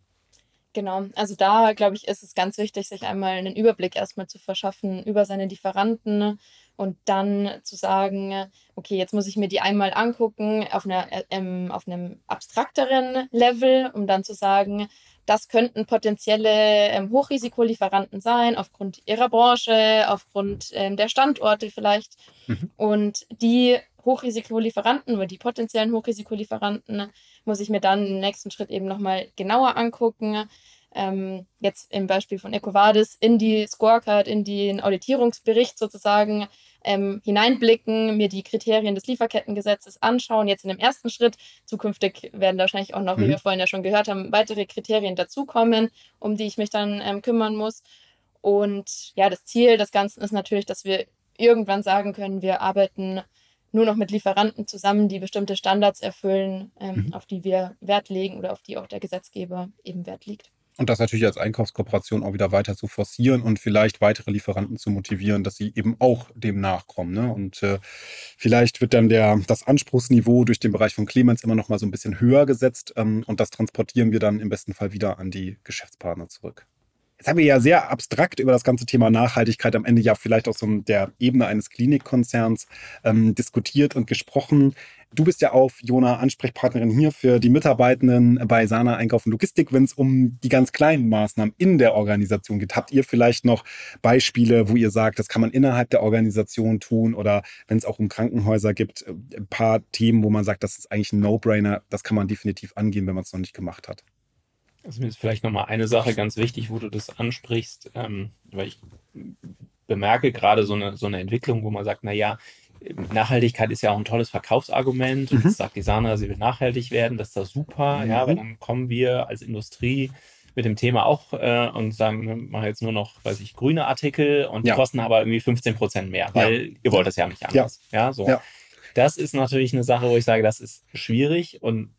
Genau, also da glaube ich, ist es ganz wichtig, sich einmal einen Überblick erstmal zu verschaffen über seine Lieferanten und dann zu sagen, okay, jetzt muss ich mir die einmal angucken auf, einer, äh, ähm, auf einem abstrakteren Level, um dann zu sagen, das könnten potenzielle ähm, Hochrisikolieferanten sein, aufgrund ihrer Branche, aufgrund ähm, der Standorte vielleicht. Mhm. Und die Hochrisikolieferanten oder die potenziellen Hochrisikolieferanten muss ich mir dann im nächsten Schritt eben nochmal genauer angucken. Ähm, jetzt im Beispiel von EcoVadis in die Scorecard, in den Auditierungsbericht sozusagen ähm, hineinblicken, mir die Kriterien des Lieferkettengesetzes anschauen. Jetzt in dem ersten Schritt. Zukünftig werden wahrscheinlich auch noch, mhm. wie wir vorhin ja schon gehört haben, weitere Kriterien dazukommen, um die ich mich dann ähm, kümmern muss. Und ja, das Ziel des Ganzen ist natürlich, dass wir irgendwann sagen können, wir arbeiten nur noch mit Lieferanten zusammen, die bestimmte Standards erfüllen, ähm, mhm. auf die wir Wert legen oder auf die auch der Gesetzgeber eben Wert legt. Und das natürlich als Einkaufskooperation auch wieder weiter zu forcieren und vielleicht weitere Lieferanten zu motivieren, dass sie eben auch dem nachkommen. Ne? Und äh, vielleicht wird dann der, das Anspruchsniveau durch den Bereich von Clemens immer noch mal so ein bisschen höher gesetzt ähm, und das transportieren wir dann im besten Fall wieder an die Geschäftspartner zurück. Jetzt haben wir ja sehr abstrakt über das ganze Thema Nachhaltigkeit am Ende ja vielleicht auf so der Ebene eines Klinikkonzerns ähm, diskutiert und gesprochen. Du bist ja auch, Jona, Ansprechpartnerin hier für die Mitarbeitenden bei Sana Einkauf und Logistik, wenn es um die ganz kleinen Maßnahmen in der Organisation geht. Habt ihr vielleicht noch Beispiele, wo ihr sagt, das kann man innerhalb der Organisation tun oder wenn es auch um Krankenhäuser gibt, äh, ein paar Themen, wo man sagt, das ist eigentlich ein No-Brainer, das kann man definitiv angehen, wenn man es noch nicht gemacht hat? Also mir ist vielleicht nochmal eine Sache ganz wichtig, wo du das ansprichst, ähm, weil ich bemerke gerade so eine, so eine Entwicklung, wo man sagt, naja, Nachhaltigkeit ist ja auch ein tolles Verkaufsargument. Mhm. Das sagt die Sana, sie will nachhaltig werden, das ist da super. Mhm. Ja, weil dann kommen wir als Industrie mit dem Thema auch äh, und sagen, wir machen jetzt nur noch, weiß ich, grüne Artikel und die kosten aber irgendwie 15 Prozent mehr, weil ja. ihr wollt das ja nicht anders. Ja, ja so. Ja. Das ist natürlich eine Sache, wo ich sage, das ist schwierig und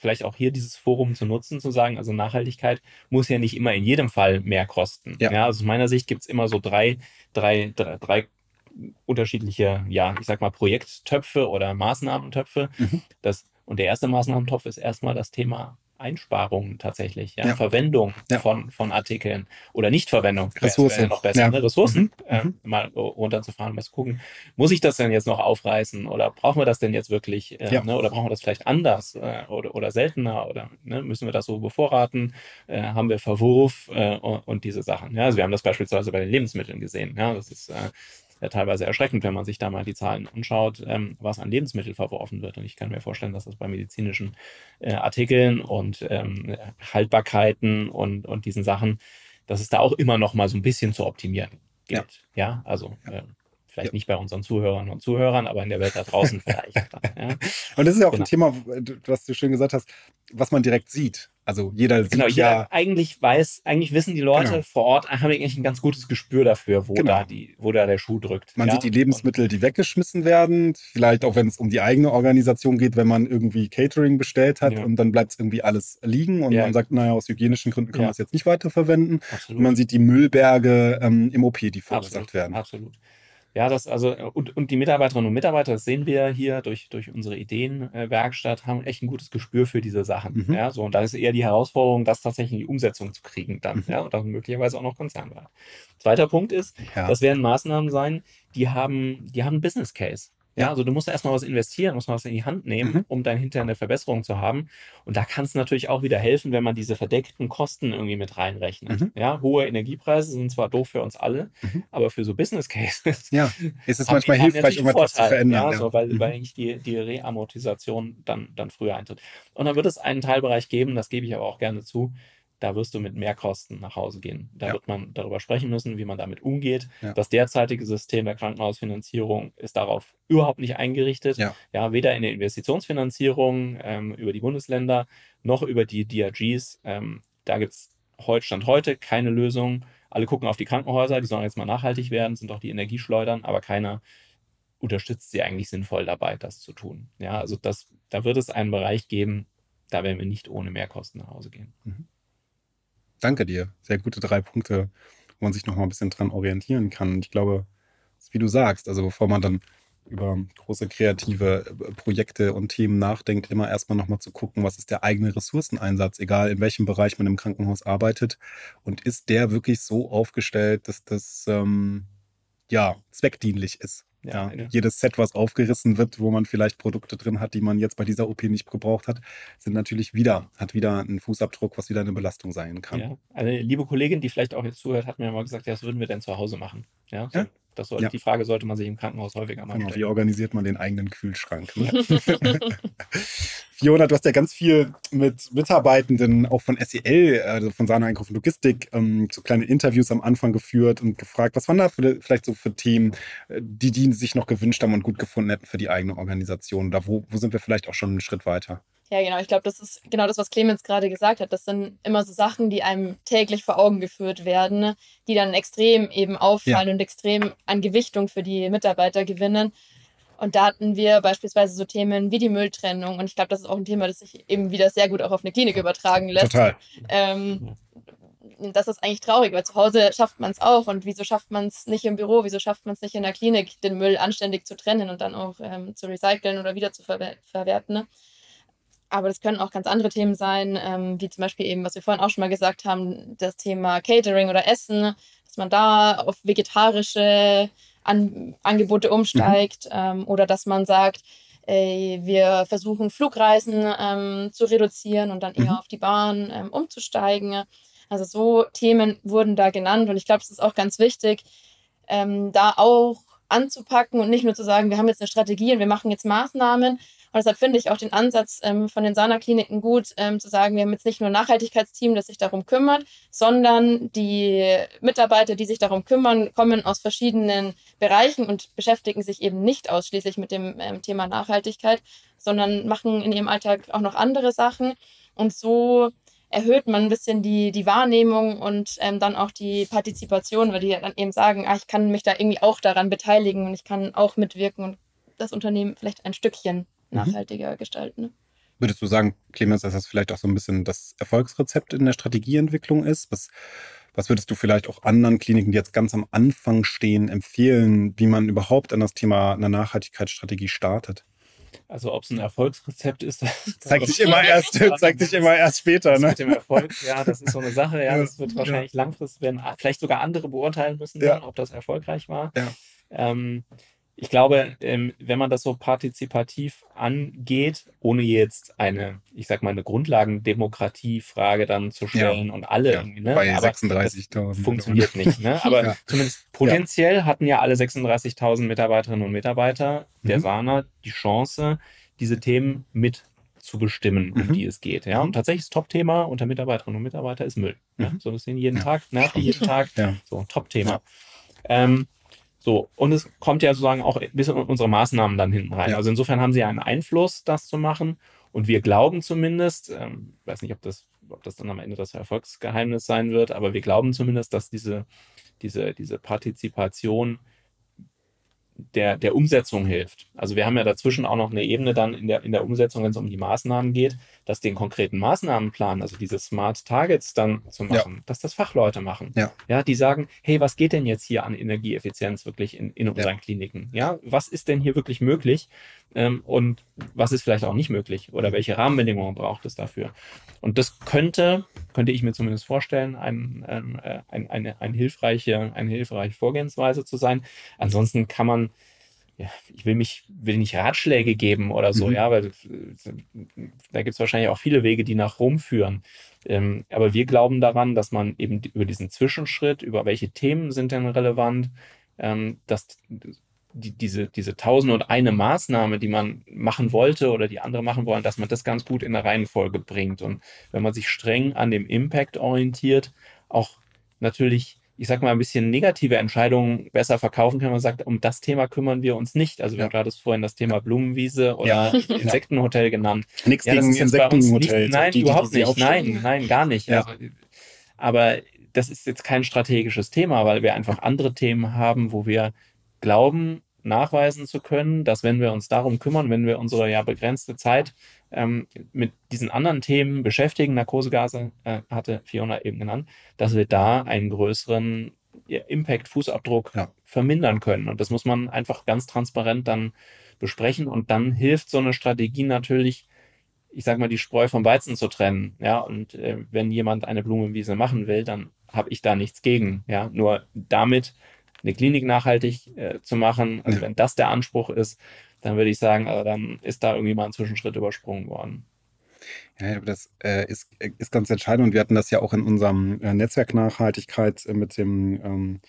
vielleicht auch hier dieses Forum zu nutzen, zu sagen, also Nachhaltigkeit muss ja nicht immer in jedem Fall mehr kosten. Ja. ja also aus meiner Sicht gibt es immer so drei, drei, drei, drei unterschiedliche, ja, ich sag mal, Projekttöpfe oder Maßnahmentöpfe. Mhm. Das, und der erste Maßnahmentopf ist erstmal das Thema Einsparungen tatsächlich, ja, ja. Verwendung ja. Von, von Artikeln oder Nichtverwendung. Ressourcen. noch besser, ne? Ressourcen mhm. äh, mhm. mal runterzufahren, mal zu gucken, muss ich das denn jetzt noch aufreißen oder brauchen wir das denn jetzt wirklich äh, ne? oder brauchen wir das vielleicht anders äh, oder, oder seltener oder ne? müssen wir das so bevorraten, äh, haben wir Verwurf äh, und, und, diese Sachen. Ja? Also wir haben das beispielsweise bei den Lebensmitteln gesehen. Ja? Das ist äh, ja teilweise erschreckend, wenn man sich da mal die Zahlen anschaut, ähm, was an Lebensmittel verworfen wird. Und ich kann mir vorstellen, dass das bei medizinischen äh, Artikeln und ähm, Haltbarkeiten und, und diesen Sachen, dass es da auch immer noch mal so ein bisschen zu optimieren gilt. Ja, ja also ja. Äh, vielleicht ja. nicht bei unseren Zuhörern und Zuhörern, aber in der Welt da draußen vielleicht. Ja. Und das ist ja auch genau. ein Thema, was du schön gesagt hast, was man direkt sieht. Also jeder genau, sieht ja. Eigentlich weiß, eigentlich wissen die Leute genau. vor Ort, haben eigentlich ein ganz gutes Gespür dafür, wo, genau. da, die, wo da der Schuh drückt. Man ja? sieht die Lebensmittel, die weggeschmissen werden. Vielleicht auch, wenn es um die eigene Organisation geht, wenn man irgendwie Catering bestellt hat ja. und dann bleibt es irgendwie alles liegen und ja. man sagt, naja, aus hygienischen Gründen können wir es jetzt nicht weiterverwenden. Absolut. Und man sieht die Müllberge ähm, im OP, die verursacht werden. Absolut. Ja, das also, und, und die Mitarbeiterinnen und Mitarbeiter, das sehen wir hier durch, durch unsere Ideenwerkstatt, haben echt ein gutes Gespür für diese Sachen. Mhm. Ja, so, und da ist eher die Herausforderung, das tatsächlich in die Umsetzung zu kriegen dann, mhm. ja, und dann möglicherweise auch noch konzernweit. Zweiter Punkt ist, ja. das werden Maßnahmen sein, die haben, die haben einen Business Case. Ja, also du musst erstmal was investieren, musst mal was in die Hand nehmen, mhm. um dann hinterher eine Verbesserung zu haben. Und da kann es natürlich auch wieder helfen, wenn man diese verdeckten Kosten irgendwie mit reinrechnet. Mhm. Ja, hohe Energiepreise sind zwar doof für uns alle, mhm. aber für so Business Cases. Ja, ist es manchmal hilfreich, irgendwas zu verändern. Ja, ja. So, weil, mhm. weil eigentlich die, die Reamortisation dann, dann früher eintritt. Und dann wird es einen Teilbereich geben, das gebe ich aber auch gerne zu, da wirst du mit Mehrkosten nach Hause gehen. Da ja. wird man darüber sprechen müssen, wie man damit umgeht. Ja. Das derzeitige System der Krankenhausfinanzierung ist darauf überhaupt nicht eingerichtet. Ja, ja weder in der Investitionsfinanzierung ähm, über die Bundesländer noch über die DRGs. Ähm, da gibt es heute, Stand heute keine Lösung. Alle gucken auf die Krankenhäuser, die sollen jetzt mal nachhaltig werden, sind auch die Energieschleudern, aber keiner unterstützt sie eigentlich sinnvoll dabei, das zu tun. Ja, also das, da wird es einen Bereich geben, da werden wir nicht ohne Mehrkosten nach Hause gehen. Mhm danke dir. Sehr gute drei Punkte, wo man sich noch mal ein bisschen dran orientieren kann. Ich glaube, wie du sagst, also bevor man dann über große kreative äh, Projekte und Themen nachdenkt, immer erstmal nochmal zu gucken, was ist der eigene Ressourceneinsatz, egal in welchem Bereich man im Krankenhaus arbeitet. Und ist der wirklich so aufgestellt, dass das ähm, ja zweckdienlich ist? Ja, ja, jedes Set, was aufgerissen wird, wo man vielleicht Produkte drin hat, die man jetzt bei dieser OP nicht gebraucht hat, sind natürlich wieder, hat wieder einen Fußabdruck, was wieder eine Belastung sein kann. Ja. Eine liebe Kollegin, die vielleicht auch jetzt zuhört, hat mir mal gesagt, ja, was würden wir denn zu Hause machen? Ja, so, ja? Das soll, ja. Die Frage sollte man sich im Krankenhaus häufiger mal genau, Wie organisiert man den eigenen Kühlschrank? Ne? Fiona, du hast ja ganz viel mit Mitarbeitenden auch von SEL, also von Sana Einkauf und Logistik, ähm, so kleine Interviews am Anfang geführt und gefragt, was waren da für, vielleicht so für Themen, äh, die die sich noch gewünscht haben und gut gefunden hätten für die eigene Organisation? Da wo, wo sind wir vielleicht auch schon einen Schritt weiter? Ja, genau. Ich glaube, das ist genau das, was Clemens gerade gesagt hat. Das sind immer so Sachen, die einem täglich vor Augen geführt werden, die dann extrem eben auffallen ja. und extrem an Gewichtung für die Mitarbeiter gewinnen. Und da hatten wir beispielsweise so Themen wie die Mülltrennung. Und ich glaube, das ist auch ein Thema, das sich eben wieder sehr gut auch auf eine Klinik übertragen lässt. Total. Ähm, das ist eigentlich traurig, weil zu Hause schafft man es auch. Und wieso schafft man es nicht im Büro? Wieso schafft man es nicht in der Klinik, den Müll anständig zu trennen und dann auch ähm, zu recyceln oder wieder zu verwer verwerten? Ne? Aber das können auch ganz andere Themen sein, ähm, wie zum Beispiel eben, was wir vorhin auch schon mal gesagt haben, das Thema Catering oder Essen, dass man da auf vegetarische An Angebote umsteigt mhm. ähm, oder dass man sagt, ey, wir versuchen Flugreisen ähm, zu reduzieren und dann eher mhm. auf die Bahn ähm, umzusteigen. Also so Themen wurden da genannt und ich glaube, es ist auch ganz wichtig, ähm, da auch anzupacken und nicht nur zu sagen, wir haben jetzt eine Strategie und wir machen jetzt Maßnahmen, und deshalb finde ich auch den Ansatz ähm, von den Sana-Kliniken gut, ähm, zu sagen, wir haben jetzt nicht nur ein Nachhaltigkeitsteam, das sich darum kümmert, sondern die Mitarbeiter, die sich darum kümmern, kommen aus verschiedenen Bereichen und beschäftigen sich eben nicht ausschließlich mit dem ähm, Thema Nachhaltigkeit, sondern machen in ihrem Alltag auch noch andere Sachen. Und so erhöht man ein bisschen die, die Wahrnehmung und ähm, dann auch die Partizipation, weil die dann eben sagen, ah, ich kann mich da irgendwie auch daran beteiligen und ich kann auch mitwirken und das Unternehmen vielleicht ein Stückchen. Nachhaltiger mhm. gestalten. Ne? Würdest du sagen, Clemens, dass das vielleicht auch so ein bisschen das Erfolgsrezept in der Strategieentwicklung ist? Was, was würdest du vielleicht auch anderen Kliniken, die jetzt ganz am Anfang stehen, empfehlen, wie man überhaupt an das Thema einer Nachhaltigkeitsstrategie startet? Also ob es ein Erfolgsrezept ist, zeigt sich immer erst, zeigt sich immer erst später. Ne? Mit dem Erfolg, ja, das ist so eine Sache. Ja, das wird wahrscheinlich ja. langfristig werden, vielleicht sogar andere beurteilen müssen, ja. dann, ob das erfolgreich war. Ja. Ähm, ich glaube, ähm, wenn man das so partizipativ angeht, ohne jetzt eine, ich sag mal, eine Grundlagendemokratiefrage dann zu stellen ja. und alle ja, ne? Bei 36.000. Funktioniert nicht, ne? Aber ja. zumindest potenziell hatten ja alle 36.000 Mitarbeiterinnen und Mitarbeiter der mhm. Sana die Chance, diese Themen mit zu bestimmen, um mhm. die es geht. Ja? Und tatsächlich das Top-Thema unter Mitarbeiterinnen und Mitarbeitern ist Müll. Mhm. Ja? So, das sehen jeden Tag, nervt jeden Tag. So, Top-Thema. Ähm, so, und es kommt ja sozusagen auch bis in unsere Maßnahmen dann hinten rein. Ja. Also insofern haben sie einen Einfluss, das zu machen. Und wir glauben zumindest, ähm, weiß nicht, ob das, ob das dann am Ende das Erfolgsgeheimnis sein wird, aber wir glauben zumindest, dass diese, diese, diese Partizipation der, der Umsetzung hilft. Also wir haben ja dazwischen auch noch eine Ebene dann in der, in der Umsetzung, wenn es um die Maßnahmen geht, dass den konkreten Maßnahmenplan, also diese Smart Targets dann zu machen, ja. dass das Fachleute machen. Ja. ja, die sagen, hey, was geht denn jetzt hier an Energieeffizienz wirklich in, in unseren ja. Kliniken? Ja, was ist denn hier wirklich möglich? Ähm, und was ist vielleicht auch nicht möglich? Oder welche Rahmenbedingungen braucht es dafür? Und das könnte, könnte ich mir zumindest vorstellen, ein, ein, äh, ein, eine, eine, hilfreiche, eine hilfreiche Vorgehensweise zu sein. Ansonsten kann man ja, ich will mich, will nicht Ratschläge geben oder so, mhm. ja, weil da gibt es wahrscheinlich auch viele Wege, die nach Rom führen. Ähm, aber wir glauben daran, dass man eben über diesen Zwischenschritt, über welche Themen sind denn relevant, ähm, dass die, diese, diese tausend und eine Maßnahme, die man machen wollte oder die andere machen wollen, dass man das ganz gut in der Reihenfolge bringt. Und wenn man sich streng an dem Impact orientiert, auch natürlich ich sag mal, ein bisschen negative Entscheidungen besser verkaufen kann. Man sagt, um das Thema kümmern wir uns nicht. Also, wir ja. haben vorhin das Thema Blumenwiese oder ja. Insektenhotel genannt. Nichts ja, gegen Insektenhotel. Nein, die, überhaupt die, die nicht. Nein, nein, gar nicht. Ja. Also, aber das ist jetzt kein strategisches Thema, weil wir einfach andere Themen haben, wo wir glauben, nachweisen zu können, dass wenn wir uns darum kümmern, wenn wir unsere ja begrenzte Zeit ähm, mit diesen anderen Themen beschäftigen, Narkosegase äh, hatte Fiona eben genannt, dass wir da einen größeren Impact, Fußabdruck ja. vermindern können. Und das muss man einfach ganz transparent dann besprechen. Und dann hilft so eine Strategie natürlich, ich sag mal, die Spreu vom Weizen zu trennen. Ja, und äh, wenn jemand eine Blumenwiese machen will, dann habe ich da nichts gegen. Ja, nur damit eine Klinik nachhaltig äh, zu machen. Also ja. wenn das der Anspruch ist, dann würde ich sagen, also dann ist da irgendwie mal ein Zwischenschritt übersprungen worden. Ja, das äh, ist, ist ganz entscheidend und wir hatten das ja auch in unserem äh, Netzwerk Nachhaltigkeit äh, mit dem ähm,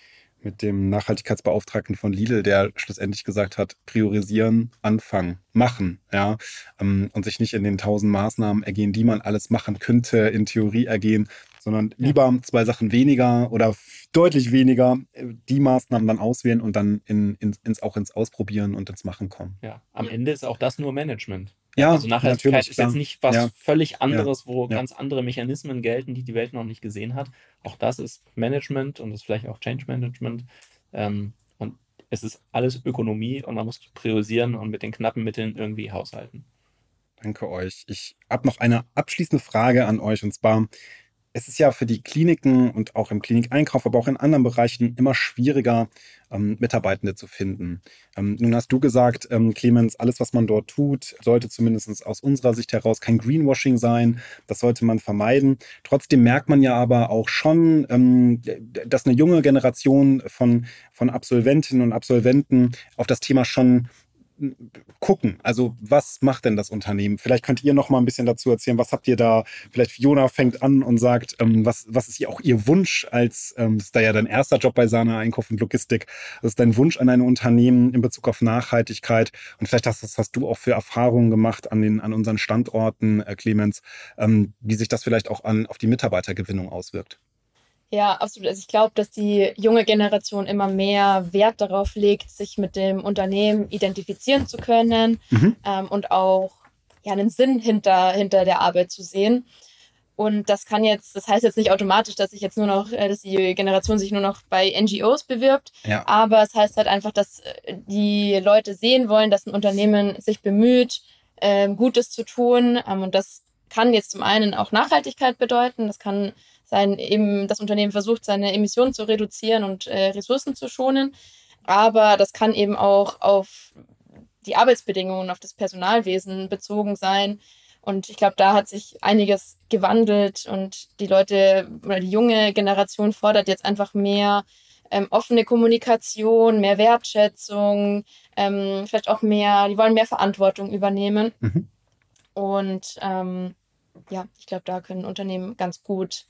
mit dem Nachhaltigkeitsbeauftragten von Lidl, der schlussendlich gesagt hat, priorisieren, anfangen, machen, ja, ähm, und sich nicht in den tausend Maßnahmen ergehen, die man alles machen könnte, in Theorie ergehen, sondern ja. lieber zwei Sachen weniger oder deutlich weniger äh, die Maßnahmen dann auswählen und dann in, in, ins, auch ins Ausprobieren und ins Machen kommen. Ja, am Ende ist auch das nur Management. Ja, also Nachhaltigkeit ist jetzt nicht was ja. völlig anderes, wo ja. ganz andere Mechanismen gelten, die die Welt noch nicht gesehen hat. Auch das ist Management und ist vielleicht auch Change Management. Ähm, und es ist alles Ökonomie und man muss priorisieren und mit den knappen Mitteln irgendwie haushalten. Danke euch. Ich habe noch eine abschließende Frage an euch und zwar, es ist ja für die Kliniken und auch im Klinikeinkauf, aber auch in anderen Bereichen immer schwieriger, ähm, Mitarbeitende zu finden. Ähm, nun hast du gesagt, ähm, Clemens, alles, was man dort tut, sollte zumindest aus unserer Sicht heraus kein Greenwashing sein. Das sollte man vermeiden. Trotzdem merkt man ja aber auch schon, ähm, dass eine junge Generation von, von Absolventinnen und Absolventen auf das Thema schon gucken. Also was macht denn das Unternehmen? Vielleicht könnt ihr noch mal ein bisschen dazu erzählen. Was habt ihr da? Vielleicht Fiona fängt an und sagt, ähm, was, was ist auch ihr Wunsch als, ähm, ist da ja dein erster Job bei Sana Einkauf und Logistik. Was ist dein Wunsch an ein Unternehmen in Bezug auf Nachhaltigkeit? Und vielleicht hast, das hast du auch für Erfahrungen gemacht an, den, an unseren Standorten, äh, Clemens, ähm, wie sich das vielleicht auch an, auf die Mitarbeitergewinnung auswirkt. Ja, absolut. Also ich glaube, dass die junge Generation immer mehr Wert darauf legt, sich mit dem Unternehmen identifizieren zu können mhm. ähm, und auch ja, einen Sinn hinter, hinter der Arbeit zu sehen. Und das kann jetzt, das heißt jetzt nicht automatisch, dass sich jetzt nur noch, äh, dass die Generation sich nur noch bei NGOs bewirbt. Ja. Aber es heißt halt einfach, dass äh, die Leute sehen wollen, dass ein Unternehmen sich bemüht, ähm, Gutes zu tun. Ähm, und das kann jetzt zum einen auch Nachhaltigkeit bedeuten. Das kann sein, eben das Unternehmen versucht, seine Emissionen zu reduzieren und äh, Ressourcen zu schonen. Aber das kann eben auch auf die Arbeitsbedingungen, auf das Personalwesen bezogen sein. Und ich glaube, da hat sich einiges gewandelt und die Leute oder die junge Generation fordert jetzt einfach mehr ähm, offene Kommunikation, mehr Wertschätzung, ähm, vielleicht auch mehr, die wollen mehr Verantwortung übernehmen. Mhm. Und ähm, ja, ich glaube, da können Unternehmen ganz gut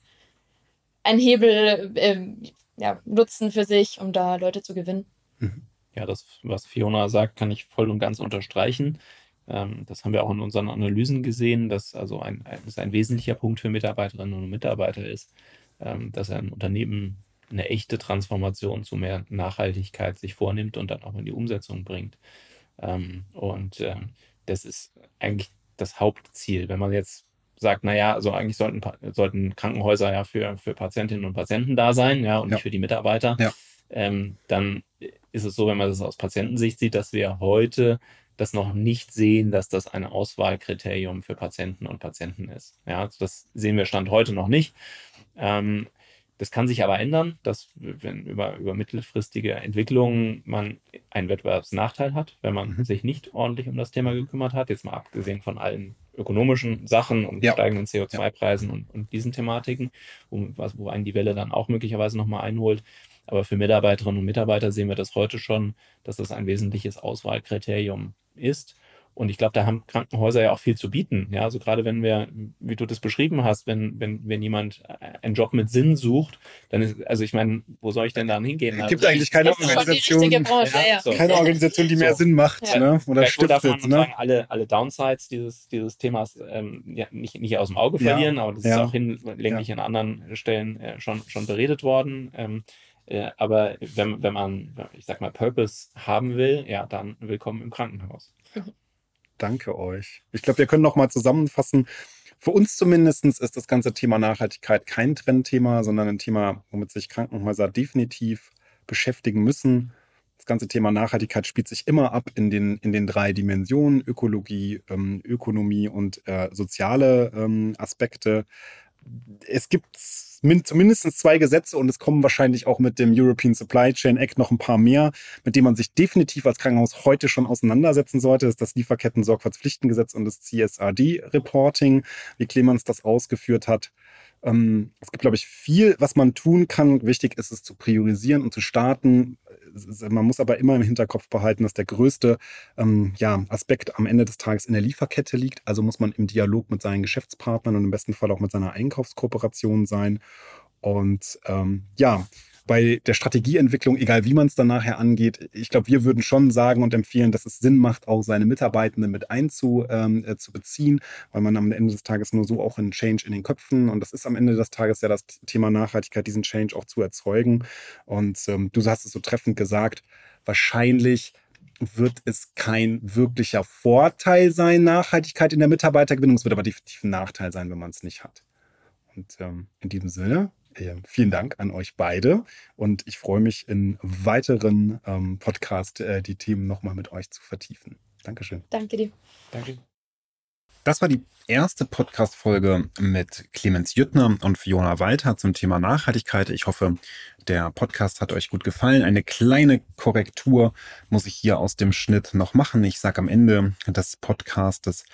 einen Hebel äh, ja, nutzen für sich, um da Leute zu gewinnen. Mhm. Ja, das, was Fiona sagt, kann ich voll und ganz unterstreichen. Ähm, das haben wir auch in unseren Analysen gesehen, dass also ein, ein, dass ein wesentlicher Punkt für Mitarbeiterinnen und Mitarbeiter ist, ähm, dass ein Unternehmen eine echte Transformation zu mehr Nachhaltigkeit sich vornimmt und dann auch in die Umsetzung bringt. Ähm, und das ist eigentlich das Hauptziel. Wenn man jetzt sagt, naja, also eigentlich sollten, sollten Krankenhäuser ja für, für Patientinnen und Patienten da sein, ja, und ja. nicht für die Mitarbeiter. Ja. Ähm, dann ist es so, wenn man das aus Patientensicht sieht, dass wir heute das noch nicht sehen, dass das ein Auswahlkriterium für Patienten und Patienten ist. Ja, das sehen wir Stand heute noch nicht. Ähm, das kann sich aber ändern, dass wenn über, über mittelfristige Entwicklungen man einen Wettbewerbsnachteil hat, wenn man mhm. sich nicht ordentlich um das Thema gekümmert hat, jetzt mal abgesehen von allen ökonomischen Sachen und ja. steigenden CO2-Preisen ja. und, und, diesen Thematiken, was, wo einen die Welle dann auch möglicherweise nochmal einholt. Aber für Mitarbeiterinnen und Mitarbeiter sehen wir das heute schon, dass das ein wesentliches Auswahlkriterium ist. Und ich glaube, da haben Krankenhäuser ja auch viel zu bieten. Ja, also gerade wenn wir, wie du das beschrieben hast, wenn, wenn, wenn jemand einen Job mit Sinn sucht, dann ist, also ich meine, wo soll ich denn dann hingehen? Es gibt also eigentlich keine Organisation, Branche, ja, so. keine Organisation, die mehr so. Sinn macht ja. ne? oder Vielleicht stiftet. Darf man ne? alle, alle Downsides dieses, dieses Themas ähm, ja, nicht, nicht aus dem Auge verlieren, aber das ist auch hinlänglich an anderen Stellen äh, schon, schon beredet worden. Ähm, äh, aber wenn, wenn man, ich sag mal, Purpose haben will, ja, dann willkommen im Krankenhaus. Danke euch. Ich glaube, wir können noch mal zusammenfassen. Für uns zumindest ist das ganze Thema Nachhaltigkeit kein Trendthema, sondern ein Thema, womit sich Krankenhäuser definitiv beschäftigen müssen. Das ganze Thema Nachhaltigkeit spielt sich immer ab in den, in den drei Dimensionen, Ökologie, ähm, Ökonomie und äh, soziale ähm, Aspekte. Es gibt zumindest zwei Gesetze und es kommen wahrscheinlich auch mit dem European Supply Chain Act noch ein paar mehr, mit denen man sich definitiv als Krankenhaus heute schon auseinandersetzen sollte. Das ist das Lieferketten-Sorgfaltspflichtengesetz und das CSRD-Reporting, wie Clemens das ausgeführt hat. Ähm, es gibt, glaube ich, viel, was man tun kann. Wichtig ist es zu priorisieren und zu starten man muss aber immer im Hinterkopf behalten, dass der größte ähm, ja, Aspekt am Ende des Tages in der Lieferkette liegt. Also muss man im Dialog mit seinen Geschäftspartnern und im besten Fall auch mit seiner Einkaufskooperation sein. Und ähm, ja, bei der Strategieentwicklung, egal wie man es dann nachher angeht, ich glaube, wir würden schon sagen und empfehlen, dass es Sinn macht, auch seine Mitarbeitenden mit einzubeziehen, ähm, äh, weil man am Ende des Tages nur so auch einen Change in den Köpfen und das ist am Ende des Tages ja das Thema Nachhaltigkeit, diesen Change auch zu erzeugen. Und ähm, du hast es so treffend gesagt, wahrscheinlich wird es kein wirklicher Vorteil sein, Nachhaltigkeit in der Mitarbeitergewinnung. Es wird aber definitiv ein Nachteil sein, wenn man es nicht hat. Und ähm, in diesem Sinne vielen Dank an euch beide und ich freue mich in weiteren ähm, Podcast äh, die Themen nochmal mit euch zu vertiefen. Dankeschön. Danke dir. Danke. Das war die erste Podcast-Folge mit Clemens Jüttner und Fiona Walter zum Thema Nachhaltigkeit. Ich hoffe, der Podcast hat euch gut gefallen. Eine kleine Korrektur muss ich hier aus dem Schnitt noch machen. Ich sage am Ende des Podcasts,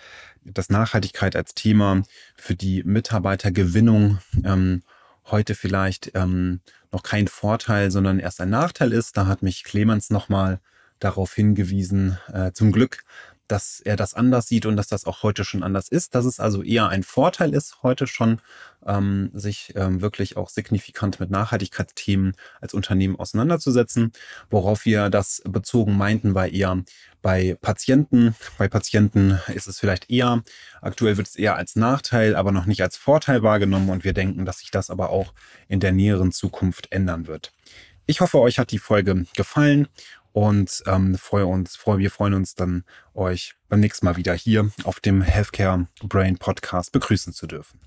dass Nachhaltigkeit als Thema für die Mitarbeitergewinnung ähm, heute vielleicht ähm, noch kein Vorteil, sondern erst ein Nachteil ist. Da hat mich Clemens nochmal darauf hingewiesen, äh, zum Glück, dass er das anders sieht und dass das auch heute schon anders ist, dass es also eher ein Vorteil ist, heute schon ähm, sich ähm, wirklich auch signifikant mit Nachhaltigkeitsthemen als Unternehmen auseinanderzusetzen. Worauf wir das bezogen meinten, war eher bei Patienten. Bei Patienten ist es vielleicht eher, aktuell wird es eher als Nachteil, aber noch nicht als Vorteil wahrgenommen und wir denken, dass sich das aber auch in der näheren Zukunft ändern wird. Ich hoffe, euch hat die Folge gefallen und ähm, freue uns, freue, wir freuen uns dann, euch beim nächsten Mal wieder hier auf dem Healthcare Brain Podcast begrüßen zu dürfen.